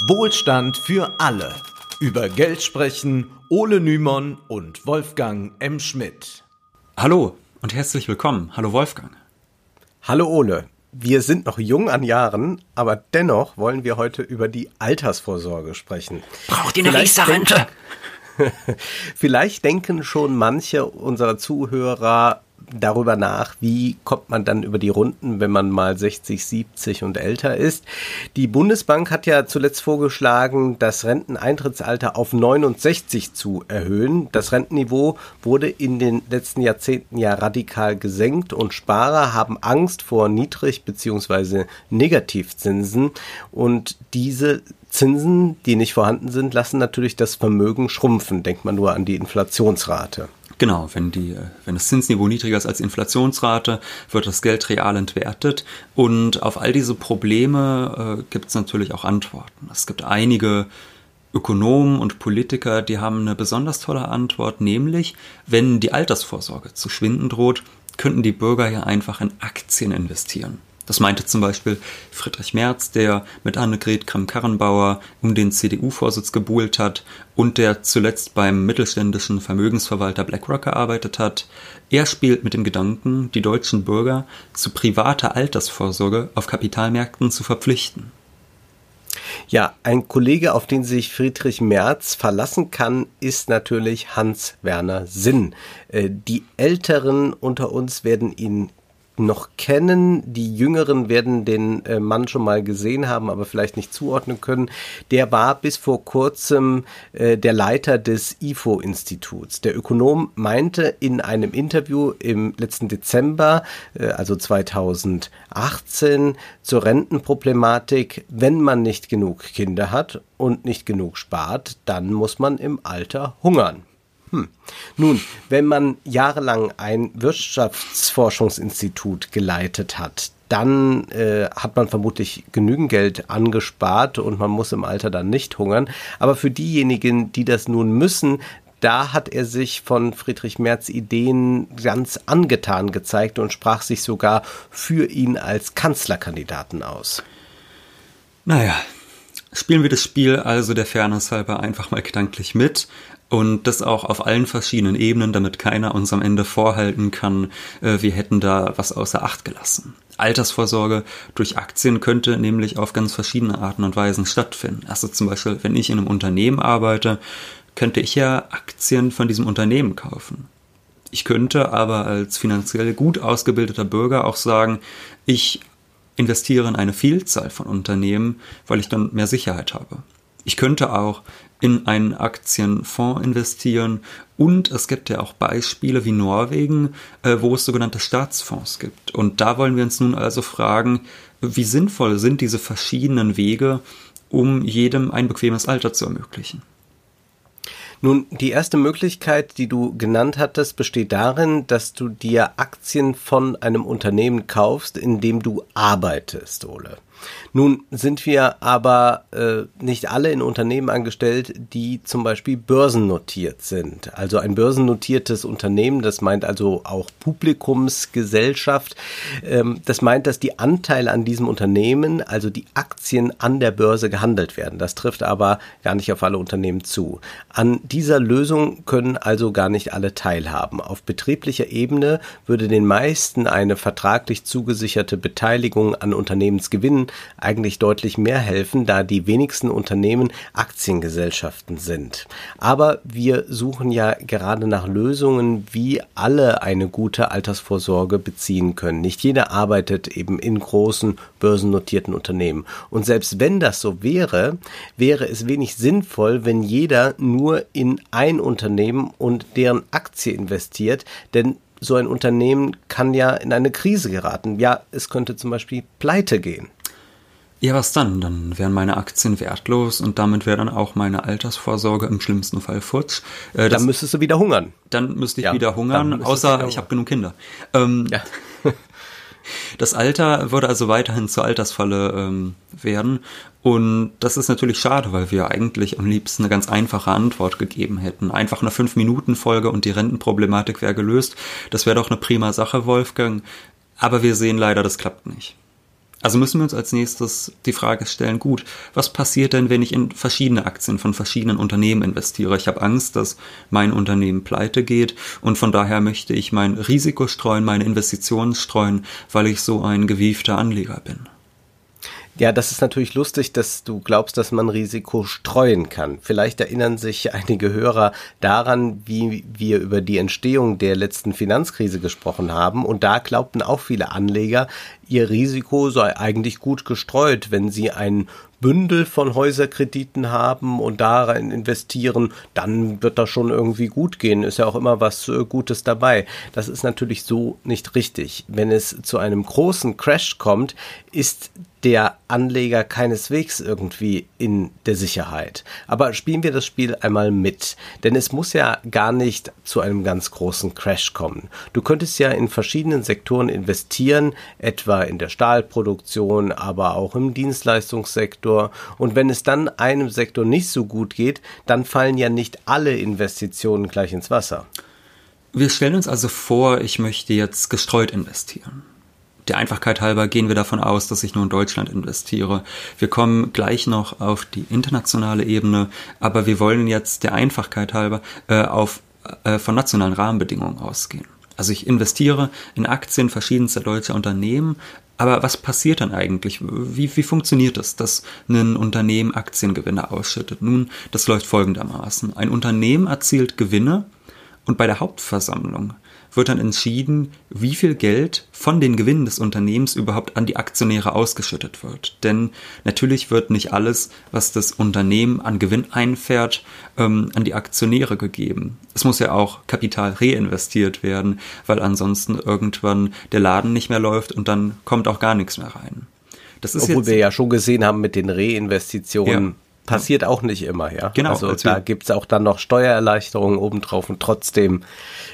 Wohlstand für alle. Über Geld sprechen Ole Nymon und Wolfgang M. Schmidt. Hallo und herzlich willkommen. Hallo Wolfgang. Hallo Ole. Wir sind noch jung an Jahren, aber dennoch wollen wir heute über die Altersvorsorge sprechen. Braucht ihr eine Riester-Rente? Vielleicht denken schon manche unserer Zuhörer, darüber nach, wie kommt man dann über die Runden, wenn man mal 60, 70 und älter ist. Die Bundesbank hat ja zuletzt vorgeschlagen, das Renteneintrittsalter auf 69 zu erhöhen. Das Rentenniveau wurde in den letzten Jahrzehnten ja radikal gesenkt und Sparer haben Angst vor Niedrig- bzw. Negativzinsen und diese Zinsen, die nicht vorhanden sind, lassen natürlich das Vermögen schrumpfen. Denkt man nur an die Inflationsrate. Genau, wenn, die, wenn das Zinsniveau niedriger ist als Inflationsrate, wird das Geld real entwertet. Und auf all diese Probleme äh, gibt es natürlich auch Antworten. Es gibt einige Ökonomen und Politiker, die haben eine besonders tolle Antwort, nämlich wenn die Altersvorsorge zu schwinden droht, könnten die Bürger ja einfach in Aktien investieren. Das meinte zum Beispiel Friedrich Merz, der mit Annegret Kramp-Karrenbauer um den CDU-Vorsitz gebuhlt hat und der zuletzt beim mittelständischen Vermögensverwalter BlackRock gearbeitet hat. Er spielt mit dem Gedanken, die deutschen Bürger zu privater Altersvorsorge auf Kapitalmärkten zu verpflichten. Ja, ein Kollege, auf den sich Friedrich Merz verlassen kann, ist natürlich Hans-Werner Sinn. Äh, die Älteren unter uns werden ihn noch kennen. Die Jüngeren werden den äh, Mann schon mal gesehen haben, aber vielleicht nicht zuordnen können. Der war bis vor kurzem äh, der Leiter des IFO-Instituts. Der Ökonom meinte in einem Interview im letzten Dezember, äh, also 2018, zur Rentenproblematik, wenn man nicht genug Kinder hat und nicht genug spart, dann muss man im Alter hungern. Hm. Nun, wenn man jahrelang ein Wirtschaftsforschungsinstitut geleitet hat, dann äh, hat man vermutlich genügend Geld angespart und man muss im Alter dann nicht hungern. Aber für diejenigen, die das nun müssen, da hat er sich von Friedrich Merz Ideen ganz angetan gezeigt und sprach sich sogar für ihn als Kanzlerkandidaten aus. Naja, spielen wir das Spiel also der Fairness halber einfach mal gedanklich mit. Und das auch auf allen verschiedenen Ebenen, damit keiner uns am Ende vorhalten kann, äh, wir hätten da was außer Acht gelassen. Altersvorsorge durch Aktien könnte nämlich auf ganz verschiedene Arten und Weisen stattfinden. Also zum Beispiel, wenn ich in einem Unternehmen arbeite, könnte ich ja Aktien von diesem Unternehmen kaufen. Ich könnte aber als finanziell gut ausgebildeter Bürger auch sagen, ich investiere in eine Vielzahl von Unternehmen, weil ich dann mehr Sicherheit habe. Ich könnte auch in einen Aktienfonds investieren. Und es gibt ja auch Beispiele wie Norwegen, äh, wo es sogenannte Staatsfonds gibt. Und da wollen wir uns nun also fragen, wie sinnvoll sind diese verschiedenen Wege, um jedem ein bequemes Alter zu ermöglichen. Nun, die erste Möglichkeit, die du genannt hattest, besteht darin, dass du dir Aktien von einem Unternehmen kaufst, in dem du arbeitest, Ole. Nun sind wir aber äh, nicht alle in Unternehmen angestellt, die zum Beispiel börsennotiert sind. Also ein börsennotiertes Unternehmen, das meint also auch Publikumsgesellschaft. Ähm, das meint, dass die Anteile an diesem Unternehmen, also die Aktien an der Börse gehandelt werden. Das trifft aber gar nicht auf alle Unternehmen zu. An dieser Lösung können also gar nicht alle teilhaben. Auf betrieblicher Ebene würde den meisten eine vertraglich zugesicherte Beteiligung an Unternehmensgewinnen eigentlich deutlich mehr helfen, da die wenigsten Unternehmen Aktiengesellschaften sind. Aber wir suchen ja gerade nach Lösungen, wie alle eine gute Altersvorsorge beziehen können. Nicht jeder arbeitet eben in großen börsennotierten Unternehmen. Und selbst wenn das so wäre, wäre es wenig sinnvoll, wenn jeder nur in ein Unternehmen und deren Aktie investiert, denn so ein Unternehmen kann ja in eine Krise geraten. Ja, es könnte zum Beispiel pleite gehen. Ja, was dann? Dann wären meine Aktien wertlos und damit wäre dann auch meine Altersvorsorge im schlimmsten Fall futsch. Äh, dann müsstest du wieder hungern. Dann müsste ich ja, wieder hungern, außer wieder ich habe genug Kinder. Ähm, ja. das Alter würde also weiterhin zur Altersfalle ähm, werden. Und das ist natürlich schade, weil wir eigentlich am liebsten eine ganz einfache Antwort gegeben hätten. Einfach eine 5-Minuten-Folge und die Rentenproblematik wäre gelöst. Das wäre doch eine prima Sache, Wolfgang. Aber wir sehen leider, das klappt nicht. Also müssen wir uns als nächstes die Frage stellen, gut, was passiert denn, wenn ich in verschiedene Aktien von verschiedenen Unternehmen investiere? Ich habe Angst, dass mein Unternehmen pleite geht und von daher möchte ich mein Risiko streuen, meine Investitionen streuen, weil ich so ein gewiefter Anleger bin. Ja, das ist natürlich lustig, dass du glaubst, dass man Risiko streuen kann. Vielleicht erinnern sich einige Hörer daran, wie wir über die Entstehung der letzten Finanzkrise gesprochen haben. Und da glaubten auch viele Anleger, ihr Risiko sei eigentlich gut gestreut, wenn sie ein Bündel von Häuserkrediten haben und darin investieren, dann wird das schon irgendwie gut gehen. Ist ja auch immer was äh, Gutes dabei. Das ist natürlich so nicht richtig. Wenn es zu einem großen Crash kommt, ist der Anleger keineswegs irgendwie in der Sicherheit. Aber spielen wir das Spiel einmal mit, denn es muss ja gar nicht zu einem ganz großen Crash kommen. Du könntest ja in verschiedenen Sektoren investieren, etwa in der Stahlproduktion, aber auch im Dienstleistungssektor. Und wenn es dann einem Sektor nicht so gut geht, dann fallen ja nicht alle Investitionen gleich ins Wasser. Wir stellen uns also vor, ich möchte jetzt gestreut investieren der Einfachkeit halber gehen wir davon aus, dass ich nur in Deutschland investiere. Wir kommen gleich noch auf die internationale Ebene, aber wir wollen jetzt der Einfachkeit halber äh, auf äh, von nationalen Rahmenbedingungen ausgehen. Also ich investiere in Aktien verschiedenster deutscher Unternehmen, aber was passiert dann eigentlich? Wie, wie funktioniert das, dass ein Unternehmen Aktiengewinne ausschüttet? Nun, das läuft folgendermaßen. Ein Unternehmen erzielt Gewinne und bei der Hauptversammlung wird dann entschieden, wie viel Geld von den Gewinnen des Unternehmens überhaupt an die Aktionäre ausgeschüttet wird. Denn natürlich wird nicht alles, was das Unternehmen an Gewinn einfährt, ähm, an die Aktionäre gegeben. Es muss ja auch Kapital reinvestiert werden, weil ansonsten irgendwann der Laden nicht mehr läuft und dann kommt auch gar nichts mehr rein. Das ist Obwohl wir ja schon gesehen haben mit den Reinvestitionen. Ja passiert auch nicht immer, ja. Genau. Also da gibt's auch dann noch Steuererleichterungen obendrauf und trotzdem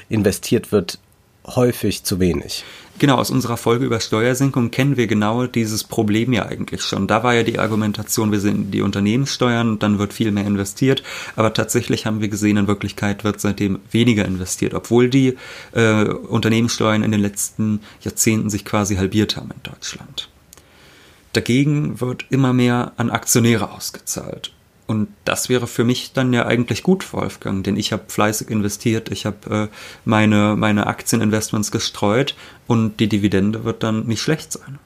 investiert wird häufig zu wenig. Genau, aus unserer Folge über Steuersenkung kennen wir genau dieses Problem ja eigentlich schon. Da war ja die Argumentation, wir sind die Unternehmenssteuern, dann wird viel mehr investiert. Aber tatsächlich haben wir gesehen, in Wirklichkeit wird seitdem weniger investiert, obwohl die äh, Unternehmenssteuern in den letzten Jahrzehnten sich quasi halbiert haben in Deutschland. Dagegen wird immer mehr an Aktionäre ausgezahlt. Und das wäre für mich dann ja eigentlich gut, Wolfgang, denn ich habe fleißig investiert, ich habe äh, meine, meine Aktieninvestments gestreut und die Dividende wird dann nicht schlecht sein.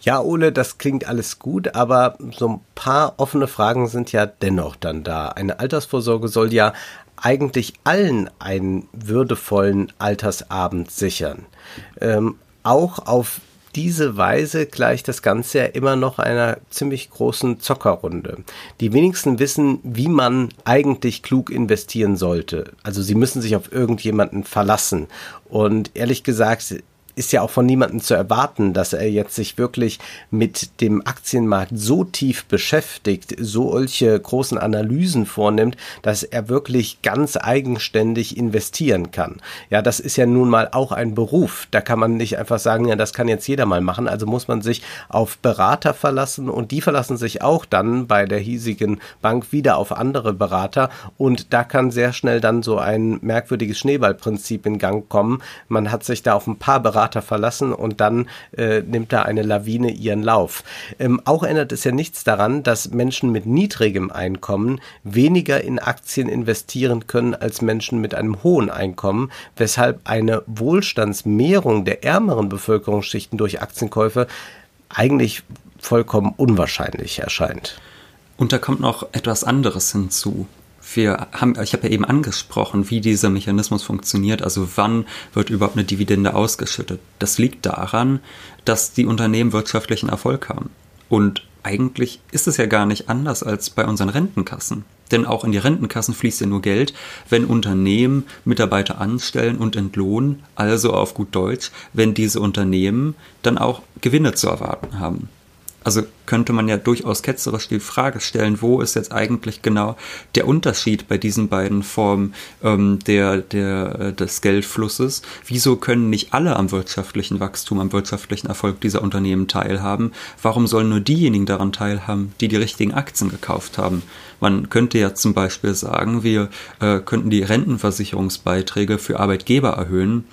Ja, Ole, das klingt alles gut, aber so ein paar offene Fragen sind ja dennoch dann da. Eine Altersvorsorge soll ja eigentlich allen einen würdevollen Altersabend sichern. Ähm, auch auf diese Weise gleicht das Ganze ja immer noch einer ziemlich großen Zockerrunde. Die wenigsten wissen, wie man eigentlich klug investieren sollte. Also sie müssen sich auf irgendjemanden verlassen. Und ehrlich gesagt, ist ja auch von niemandem zu erwarten, dass er jetzt sich wirklich mit dem Aktienmarkt so tief beschäftigt, solche großen Analysen vornimmt, dass er wirklich ganz eigenständig investieren kann. Ja, das ist ja nun mal auch ein Beruf. Da kann man nicht einfach sagen, ja, das kann jetzt jeder mal machen. Also muss man sich auf Berater verlassen und die verlassen sich auch dann bei der hiesigen Bank wieder auf andere Berater und da kann sehr schnell dann so ein merkwürdiges Schneeballprinzip in Gang kommen. Man hat sich da auf ein paar Berater Berater verlassen und dann äh, nimmt da eine Lawine ihren Lauf. Ähm, auch ändert es ja nichts daran, dass Menschen mit niedrigem Einkommen weniger in Aktien investieren können als Menschen mit einem hohen Einkommen, weshalb eine Wohlstandsmehrung der ärmeren Bevölkerungsschichten durch Aktienkäufe eigentlich vollkommen unwahrscheinlich erscheint. Und da kommt noch etwas anderes hinzu wir haben, ich habe ja eben angesprochen, wie dieser Mechanismus funktioniert, also wann wird überhaupt eine Dividende ausgeschüttet. Das liegt daran, dass die Unternehmen wirtschaftlichen Erfolg haben. Und eigentlich ist es ja gar nicht anders als bei unseren Rentenkassen. Denn auch in die Rentenkassen fließt ja nur Geld, wenn Unternehmen Mitarbeiter anstellen und entlohnen, also auf gut Deutsch, wenn diese Unternehmen dann auch Gewinne zu erwarten haben. Also könnte man ja durchaus ketzerisch die Frage stellen, wo ist jetzt eigentlich genau der Unterschied bei diesen beiden Formen ähm, der, der, äh, des Geldflusses? Wieso können nicht alle am wirtschaftlichen Wachstum, am wirtschaftlichen Erfolg dieser Unternehmen teilhaben? Warum sollen nur diejenigen daran teilhaben, die die richtigen Aktien gekauft haben? Man könnte ja zum Beispiel sagen, wir äh, könnten die Rentenversicherungsbeiträge für Arbeitgeber erhöhen.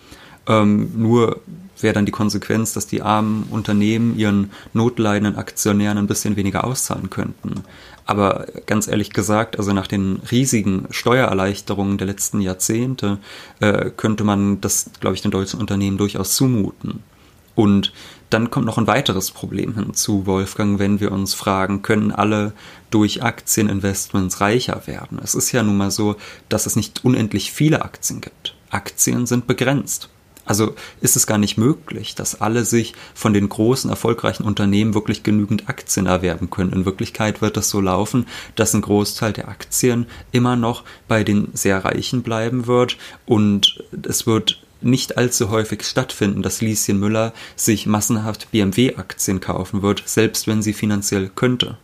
Ähm, nur wäre dann die Konsequenz, dass die armen Unternehmen ihren notleidenden Aktionären ein bisschen weniger auszahlen könnten. Aber ganz ehrlich gesagt, also nach den riesigen Steuererleichterungen der letzten Jahrzehnte äh, könnte man das, glaube ich, den deutschen Unternehmen durchaus zumuten. Und dann kommt noch ein weiteres Problem hinzu, Wolfgang, wenn wir uns fragen, können alle durch Aktieninvestments reicher werden? Es ist ja nun mal so, dass es nicht unendlich viele Aktien gibt. Aktien sind begrenzt. Also ist es gar nicht möglich, dass alle sich von den großen, erfolgreichen Unternehmen wirklich genügend Aktien erwerben können. In Wirklichkeit wird es so laufen, dass ein Großteil der Aktien immer noch bei den sehr Reichen bleiben wird und es wird nicht allzu häufig stattfinden, dass Lieschen Müller sich massenhaft BMW-Aktien kaufen wird, selbst wenn sie finanziell könnte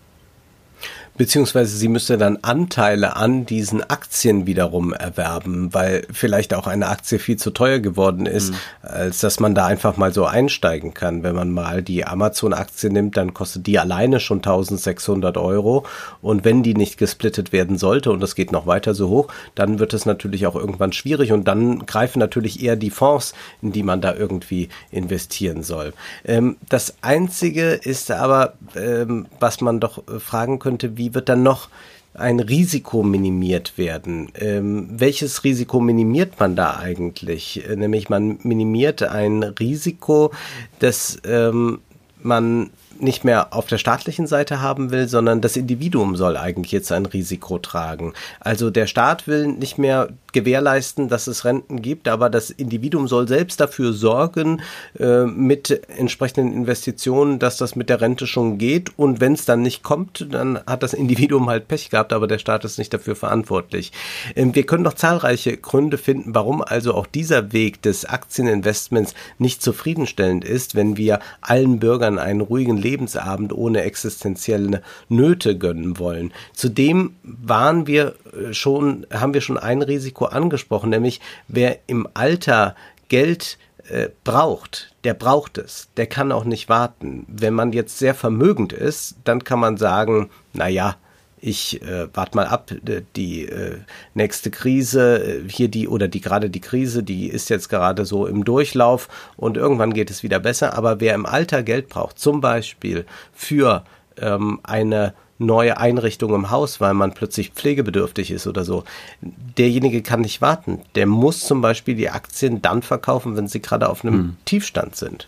beziehungsweise sie müsste dann Anteile an diesen Aktien wiederum erwerben, weil vielleicht auch eine Aktie viel zu teuer geworden ist, mhm. als dass man da einfach mal so einsteigen kann. Wenn man mal die Amazon-Aktie nimmt, dann kostet die alleine schon 1600 Euro und wenn die nicht gesplittet werden sollte und das geht noch weiter so hoch, dann wird es natürlich auch irgendwann schwierig und dann greifen natürlich eher die Fonds, in die man da irgendwie investieren soll. Ähm, das Einzige ist aber, ähm, was man doch fragen könnte, wie wird dann noch ein Risiko minimiert werden. Ähm, welches Risiko minimiert man da eigentlich? Äh, nämlich man minimiert ein Risiko, dass ähm, man nicht mehr auf der staatlichen Seite haben will, sondern das Individuum soll eigentlich jetzt ein Risiko tragen. Also der Staat will nicht mehr gewährleisten, dass es Renten gibt, aber das Individuum soll selbst dafür sorgen, äh, mit entsprechenden Investitionen, dass das mit der Rente schon geht. Und wenn es dann nicht kommt, dann hat das Individuum halt Pech gehabt, aber der Staat ist nicht dafür verantwortlich. Ähm, wir können noch zahlreiche Gründe finden, warum also auch dieser Weg des Aktieninvestments nicht zufriedenstellend ist, wenn wir allen Bürgern einen ruhigen Lebensabend ohne existenzielle Nöte gönnen wollen. Zudem waren wir äh, schon, haben wir schon ein Risiko angesprochen, nämlich wer im Alter Geld äh, braucht, der braucht es, der kann auch nicht warten. Wenn man jetzt sehr vermögend ist, dann kann man sagen, na ja, ich äh, warte mal ab, die äh, nächste Krise, äh, hier die oder die gerade die Krise, die ist jetzt gerade so im Durchlauf und irgendwann geht es wieder besser. Aber wer im Alter Geld braucht, zum Beispiel für ähm, eine neue Einrichtung im Haus, weil man plötzlich pflegebedürftig ist oder so. Derjenige kann nicht warten. Der muss zum Beispiel die Aktien dann verkaufen, wenn sie gerade auf einem hm. Tiefstand sind.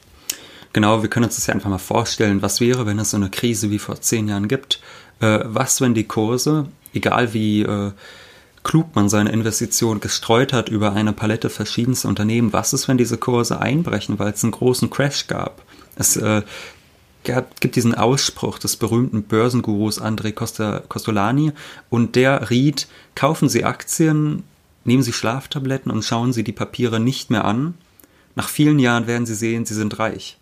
Genau, wir können uns das ja einfach mal vorstellen. Was wäre, wenn es so eine Krise wie vor zehn Jahren gibt? Äh, was, wenn die Kurse, egal wie äh, klug man seine Investition gestreut hat über eine Palette verschiedenster Unternehmen, was ist, wenn diese Kurse einbrechen, weil es einen großen Crash gab? Es äh, gibt diesen Ausspruch des berühmten Börsengurus André Costolani und der riet, kaufen Sie Aktien, nehmen Sie Schlaftabletten und schauen Sie die Papiere nicht mehr an. Nach vielen Jahren werden Sie sehen, Sie sind reich.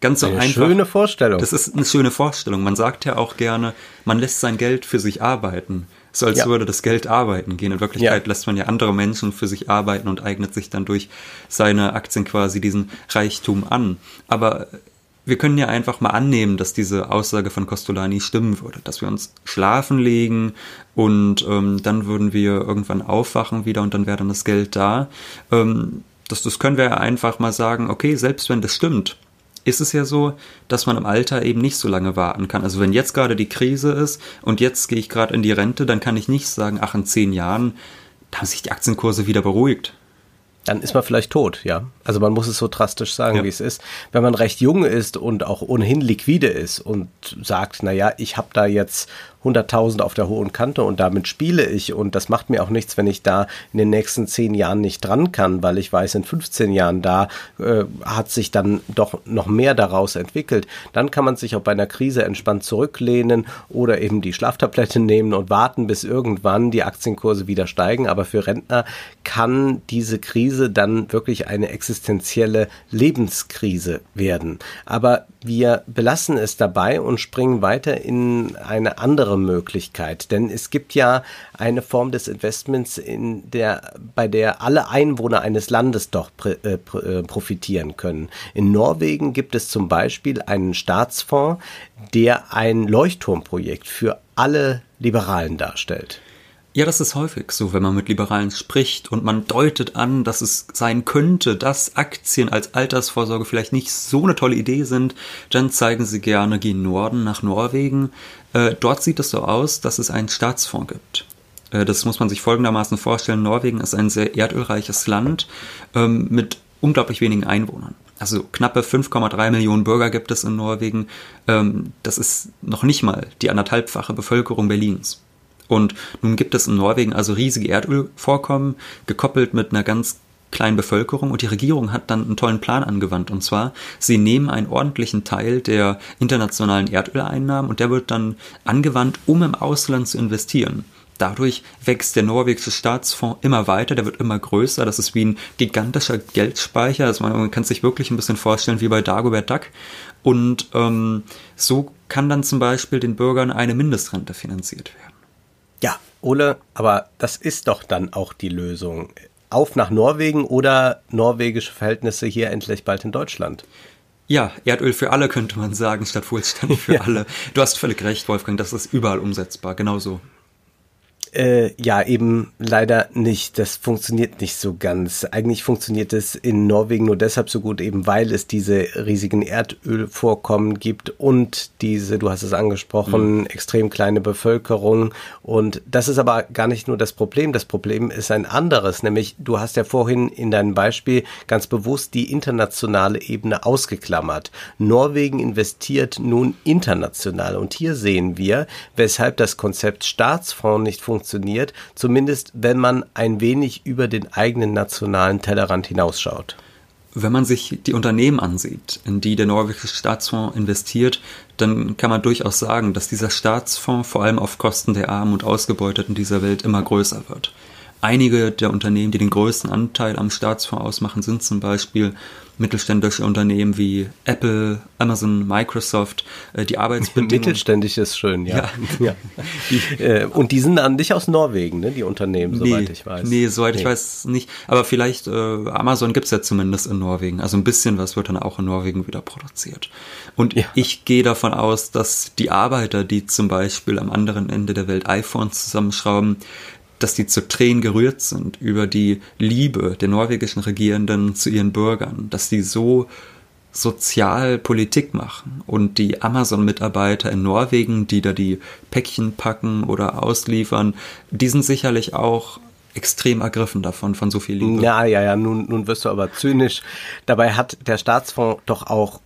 Ganz so eine einfach. Schöne Vorstellung. Das ist eine schöne Vorstellung. Man sagt ja auch gerne, man lässt sein Geld für sich arbeiten. So als ja. würde das Geld arbeiten gehen. In Wirklichkeit ja. lässt man ja andere Menschen für sich arbeiten und eignet sich dann durch seine Aktien quasi diesen Reichtum an. Aber wir können ja einfach mal annehmen, dass diese Aussage von Costolani stimmen würde, dass wir uns schlafen legen und ähm, dann würden wir irgendwann aufwachen wieder und dann wäre dann das Geld da. Ähm, das, das können wir ja einfach mal sagen, okay, selbst wenn das stimmt, ist es ja so, dass man im Alter eben nicht so lange warten kann. Also wenn jetzt gerade die Krise ist und jetzt gehe ich gerade in die Rente, dann kann ich nicht sagen, ach, in zehn Jahren, da haben sich die Aktienkurse wieder beruhigt dann ist man vielleicht tot, ja. Also man muss es so drastisch sagen, ja. wie es ist. Wenn man recht jung ist und auch ohnehin liquide ist und sagt, na ja, ich habe da jetzt 100.000 auf der hohen Kante und damit spiele ich und das macht mir auch nichts, wenn ich da in den nächsten zehn Jahren nicht dran kann, weil ich weiß, in 15 Jahren da äh, hat sich dann doch noch mehr daraus entwickelt. Dann kann man sich auch bei einer Krise entspannt zurücklehnen oder eben die Schlaftablette nehmen und warten, bis irgendwann die Aktienkurse wieder steigen. Aber für Rentner kann diese Krise dann wirklich eine existenzielle Lebenskrise werden. Aber wir belassen es dabei und springen weiter in eine andere Möglichkeit. Denn es gibt ja eine Form des Investments, in der, bei der alle Einwohner eines Landes doch äh, äh, profitieren können. In Norwegen gibt es zum Beispiel einen Staatsfonds, der ein Leuchtturmprojekt für alle Liberalen darstellt. Ja, das ist häufig so, wenn man mit Liberalen spricht und man deutet an, dass es sein könnte, dass Aktien als Altersvorsorge vielleicht nicht so eine tolle Idee sind, dann zeigen sie gerne gehen Norden nach Norwegen. Äh, dort sieht es so aus, dass es einen Staatsfonds gibt. Äh, das muss man sich folgendermaßen vorstellen. Norwegen ist ein sehr erdölreiches Land ähm, mit unglaublich wenigen Einwohnern. Also knappe 5,3 Millionen Bürger gibt es in Norwegen. Ähm, das ist noch nicht mal die anderthalbfache Bevölkerung Berlins. Und nun gibt es in Norwegen also riesige Erdölvorkommen, gekoppelt mit einer ganz kleinen Bevölkerung und die Regierung hat dann einen tollen Plan angewandt und zwar sie nehmen einen ordentlichen Teil der internationalen Erdöleinnahmen und der wird dann angewandt, um im Ausland zu investieren. Dadurch wächst der norwegische Staatsfonds immer weiter, der wird immer größer. Das ist wie ein gigantischer Geldspeicher. Also man kann sich wirklich ein bisschen vorstellen wie bei Dagobert Duck. Und ähm, so kann dann zum Beispiel den Bürgern eine Mindestrente finanziert werden. Ja, Ole, aber das ist doch dann auch die Lösung. Auf nach Norwegen oder norwegische Verhältnisse hier endlich bald in Deutschland. Ja, Erdöl für alle könnte man sagen, statt Wohlstand für ja. alle. Du hast völlig recht, Wolfgang, das ist überall umsetzbar, genauso. Äh, ja, eben leider nicht. Das funktioniert nicht so ganz. Eigentlich funktioniert es in Norwegen nur deshalb so gut, eben weil es diese riesigen Erdölvorkommen gibt und diese, du hast es angesprochen, mhm. extrem kleine Bevölkerung. Und das ist aber gar nicht nur das Problem. Das Problem ist ein anderes, nämlich du hast ja vorhin in deinem Beispiel ganz bewusst die internationale Ebene ausgeklammert. Norwegen investiert nun international und hier sehen wir, weshalb das Konzept Staatsfonds nicht funktioniert funktioniert, zumindest wenn man ein wenig über den eigenen nationalen Tellerrand hinausschaut. Wenn man sich die Unternehmen ansieht, in die der norwegische Staatsfonds investiert, dann kann man durchaus sagen, dass dieser Staatsfonds vor allem auf Kosten der Armen und Ausgebeuteten dieser Welt immer größer wird. Einige der Unternehmen, die den größten Anteil am Staatsfonds ausmachen, sind zum Beispiel mittelständische Unternehmen wie Apple, Amazon, Microsoft, äh, die Arbeitsbedingungen. Mittelständisch ist schön, ja. ja. ja. Äh, und die sind dann nicht aus Norwegen, ne, die Unternehmen, nee, soweit ich weiß. Nee, soweit nee. ich weiß nicht. Aber vielleicht, äh, Amazon gibt's ja zumindest in Norwegen. Also ein bisschen was wird dann auch in Norwegen wieder produziert. Und ja. ich gehe davon aus, dass die Arbeiter, die zum Beispiel am anderen Ende der Welt iPhones zusammenschrauben, dass die zu Tränen gerührt sind über die Liebe der norwegischen Regierenden zu ihren Bürgern, dass die so sozial Politik machen und die Amazon-Mitarbeiter in Norwegen, die da die Päckchen packen oder ausliefern, die sind sicherlich auch extrem ergriffen davon, von so viel Liebe. Ja, ja, ja, nun, nun wirst du aber zynisch. Dabei hat der Staatsfonds doch auch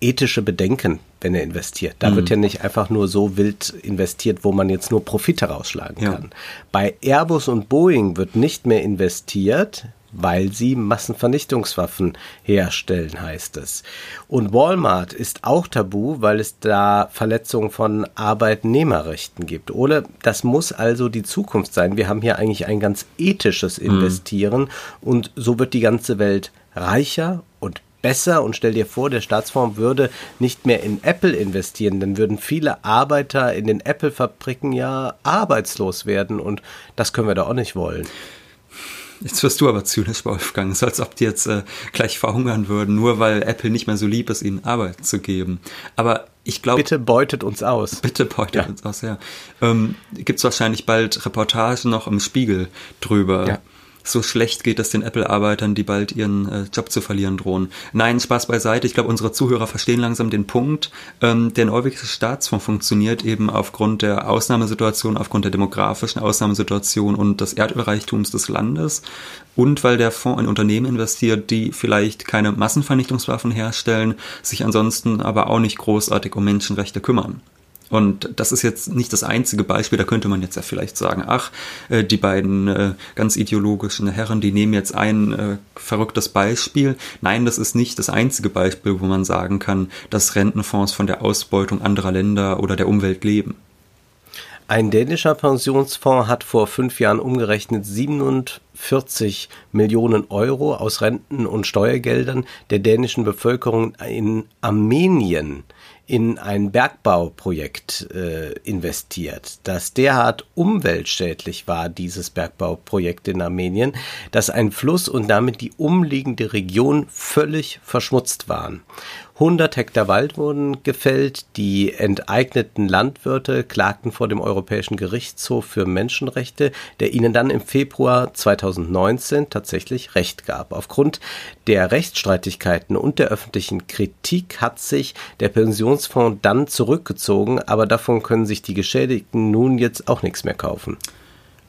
ethische Bedenken, wenn er investiert. Da mhm. wird ja nicht einfach nur so wild investiert, wo man jetzt nur Profit herausschlagen ja. kann. Bei Airbus und Boeing wird nicht mehr investiert, weil sie Massenvernichtungswaffen herstellen, heißt es. Und Walmart ist auch tabu, weil es da Verletzungen von Arbeitnehmerrechten gibt. Oder das muss also die Zukunft sein. Wir haben hier eigentlich ein ganz ethisches mhm. Investieren mhm. und so wird die ganze Welt reicher und besser und stell dir vor, der Staatsfonds würde nicht mehr in Apple investieren, dann würden viele Arbeiter in den Apple-Fabriken ja arbeitslos werden und das können wir doch auch nicht wollen. Jetzt wirst du aber zynisch, Wolfgang, so als ob die jetzt äh, gleich verhungern würden, nur weil Apple nicht mehr so lieb ist, ihnen Arbeit zu geben. Aber ich glaube. Bitte beutet uns aus. Bitte beutet ja. uns aus, ja. Ähm, Gibt es wahrscheinlich bald Reportagen noch im Spiegel drüber. Ja so schlecht geht es den Apple-Arbeitern, die bald ihren äh, Job zu verlieren drohen. Nein, Spaß beiseite. Ich glaube, unsere Zuhörer verstehen langsam den Punkt. Ähm, der norwegische Staatsfonds funktioniert eben aufgrund der Ausnahmesituation, aufgrund der demografischen Ausnahmesituation und des Erdölreichtums des Landes und weil der Fonds in Unternehmen investiert, die vielleicht keine Massenvernichtungswaffen herstellen, sich ansonsten aber auch nicht großartig um Menschenrechte kümmern. Und das ist jetzt nicht das einzige Beispiel, da könnte man jetzt ja vielleicht sagen, ach, äh, die beiden äh, ganz ideologischen Herren, die nehmen jetzt ein äh, verrücktes Beispiel. Nein, das ist nicht das einzige Beispiel, wo man sagen kann, dass Rentenfonds von der Ausbeutung anderer Länder oder der Umwelt leben. Ein dänischer Pensionsfonds hat vor fünf Jahren umgerechnet 47 Millionen Euro aus Renten und Steuergeldern der dänischen Bevölkerung in Armenien in ein Bergbauprojekt äh, investiert, das derart umweltschädlich war, dieses Bergbauprojekt in Armenien, dass ein Fluss und damit die umliegende Region völlig verschmutzt waren. 100 Hektar Wald wurden gefällt. Die enteigneten Landwirte klagten vor dem Europäischen Gerichtshof für Menschenrechte, der ihnen dann im Februar 2019 tatsächlich Recht gab. Aufgrund der Rechtsstreitigkeiten und der öffentlichen Kritik hat sich der Pensionsfonds dann zurückgezogen, aber davon können sich die Geschädigten nun jetzt auch nichts mehr kaufen.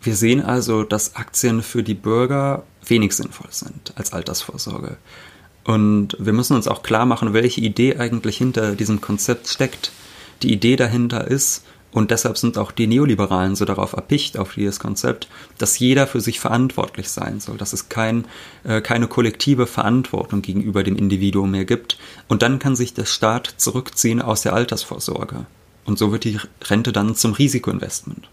Wir sehen also, dass Aktien für die Bürger wenig sinnvoll sind als Altersvorsorge. Und wir müssen uns auch klar machen, welche Idee eigentlich hinter diesem Konzept steckt. Die Idee dahinter ist, und deshalb sind auch die Neoliberalen so darauf erpicht, auf dieses Konzept, dass jeder für sich verantwortlich sein soll, dass es kein, äh, keine kollektive Verantwortung gegenüber dem Individuum mehr gibt. Und dann kann sich der Staat zurückziehen aus der Altersvorsorge. Und so wird die Rente dann zum Risikoinvestment.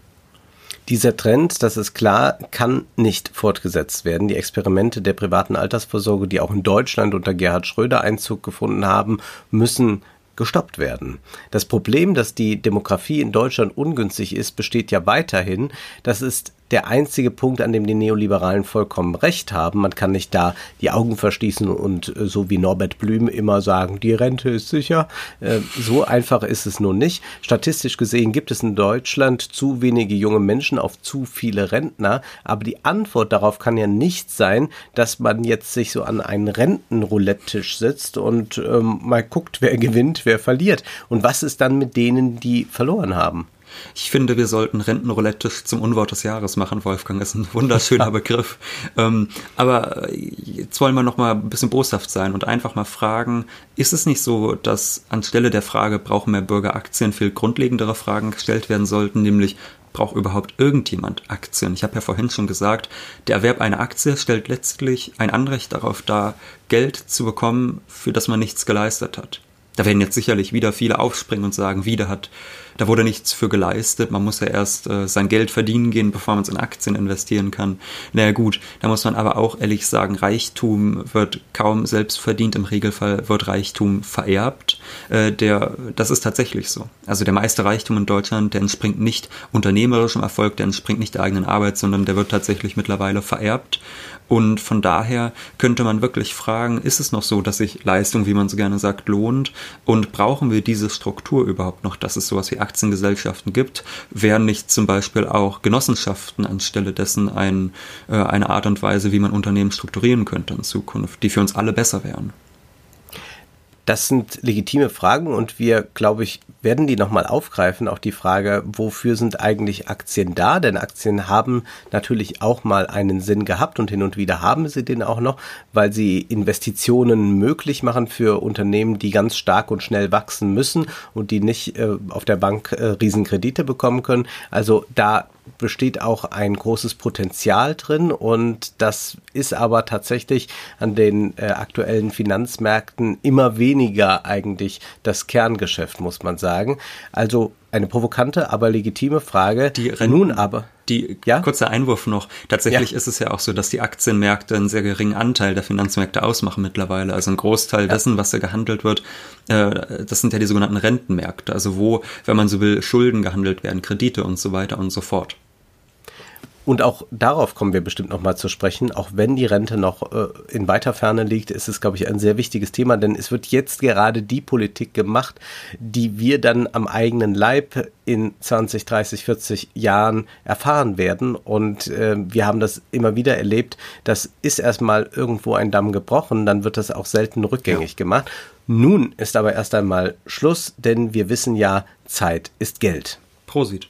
Dieser Trend, das ist klar, kann nicht fortgesetzt werden. Die Experimente der privaten Altersvorsorge, die auch in Deutschland unter Gerhard Schröder Einzug gefunden haben, müssen gestoppt werden. Das Problem, dass die Demografie in Deutschland ungünstig ist, besteht ja weiterhin. Das ist der einzige Punkt, an dem die Neoliberalen vollkommen recht haben. Man kann nicht da die Augen verschließen und äh, so wie Norbert Blüm immer sagen, die Rente ist sicher. Äh, so einfach ist es nun nicht. Statistisch gesehen gibt es in Deutschland zu wenige junge Menschen auf zu viele Rentner. Aber die Antwort darauf kann ja nicht sein, dass man jetzt sich so an einen Rentenroulette-Tisch sitzt und ähm, mal guckt, wer gewinnt, wer verliert. Und was ist dann mit denen, die verloren haben? Ich finde, wir sollten Rentenroulette zum Unwort des Jahres machen, Wolfgang. Das ist ein wunderschöner Begriff. Ähm, aber jetzt wollen wir noch mal ein bisschen boshaft sein und einfach mal fragen, ist es nicht so, dass anstelle der Frage, brauchen mehr Bürger Aktien, viel grundlegendere Fragen gestellt werden sollten, nämlich braucht überhaupt irgendjemand Aktien? Ich habe ja vorhin schon gesagt, der Erwerb einer Aktie stellt letztlich ein Anrecht darauf dar, Geld zu bekommen, für das man nichts geleistet hat. Da werden jetzt sicherlich wieder viele aufspringen und sagen, wieder hat, da wurde nichts für geleistet. Man muss ja erst äh, sein Geld verdienen gehen, bevor man es in Aktien investieren kann. Naja gut, da muss man aber auch ehrlich sagen, Reichtum wird kaum selbst verdient. Im Regelfall wird Reichtum vererbt. Äh, der, das ist tatsächlich so. Also der meiste Reichtum in Deutschland, der entspringt nicht unternehmerischem Erfolg, der entspringt nicht der eigenen Arbeit, sondern der wird tatsächlich mittlerweile vererbt. Und von daher könnte man wirklich fragen, ist es noch so, dass sich Leistung, wie man so gerne sagt, lohnt? Und brauchen wir diese Struktur überhaupt noch, dass es sowas wie Aktiengesellschaften gibt? Wären nicht zum Beispiel auch Genossenschaften anstelle dessen ein, äh, eine Art und Weise, wie man Unternehmen strukturieren könnte in Zukunft, die für uns alle besser wären? Das sind legitime Fragen und wir, glaube ich, werden die nochmal aufgreifen. Auch die Frage, wofür sind eigentlich Aktien da? Denn Aktien haben natürlich auch mal einen Sinn gehabt und hin und wieder haben sie den auch noch, weil sie Investitionen möglich machen für Unternehmen, die ganz stark und schnell wachsen müssen und die nicht äh, auf der Bank äh, Riesenkredite bekommen können. Also da besteht auch ein großes Potenzial drin und das ist aber tatsächlich an den äh, aktuellen Finanzmärkten immer weniger eigentlich das Kerngeschäft, muss man sagen. Also eine provokante, aber legitime Frage. Die Renten, Nun aber. Die, ja? kurzer Einwurf noch. Tatsächlich ja. ist es ja auch so, dass die Aktienmärkte einen sehr geringen Anteil der Finanzmärkte ausmachen mittlerweile. Also ein Großteil ja. dessen, was da gehandelt wird, äh, das sind ja die sogenannten Rentenmärkte. Also wo, wenn man so will, Schulden gehandelt werden, Kredite und so weiter und so fort. Und auch darauf kommen wir bestimmt nochmal zu sprechen. Auch wenn die Rente noch äh, in weiter Ferne liegt, ist es, glaube ich, ein sehr wichtiges Thema, denn es wird jetzt gerade die Politik gemacht, die wir dann am eigenen Leib in 20, 30, 40 Jahren erfahren werden. Und äh, wir haben das immer wieder erlebt. Das ist erstmal irgendwo ein Damm gebrochen, dann wird das auch selten rückgängig ja. gemacht. Nun ist aber erst einmal Schluss, denn wir wissen ja, Zeit ist Geld. Prosit.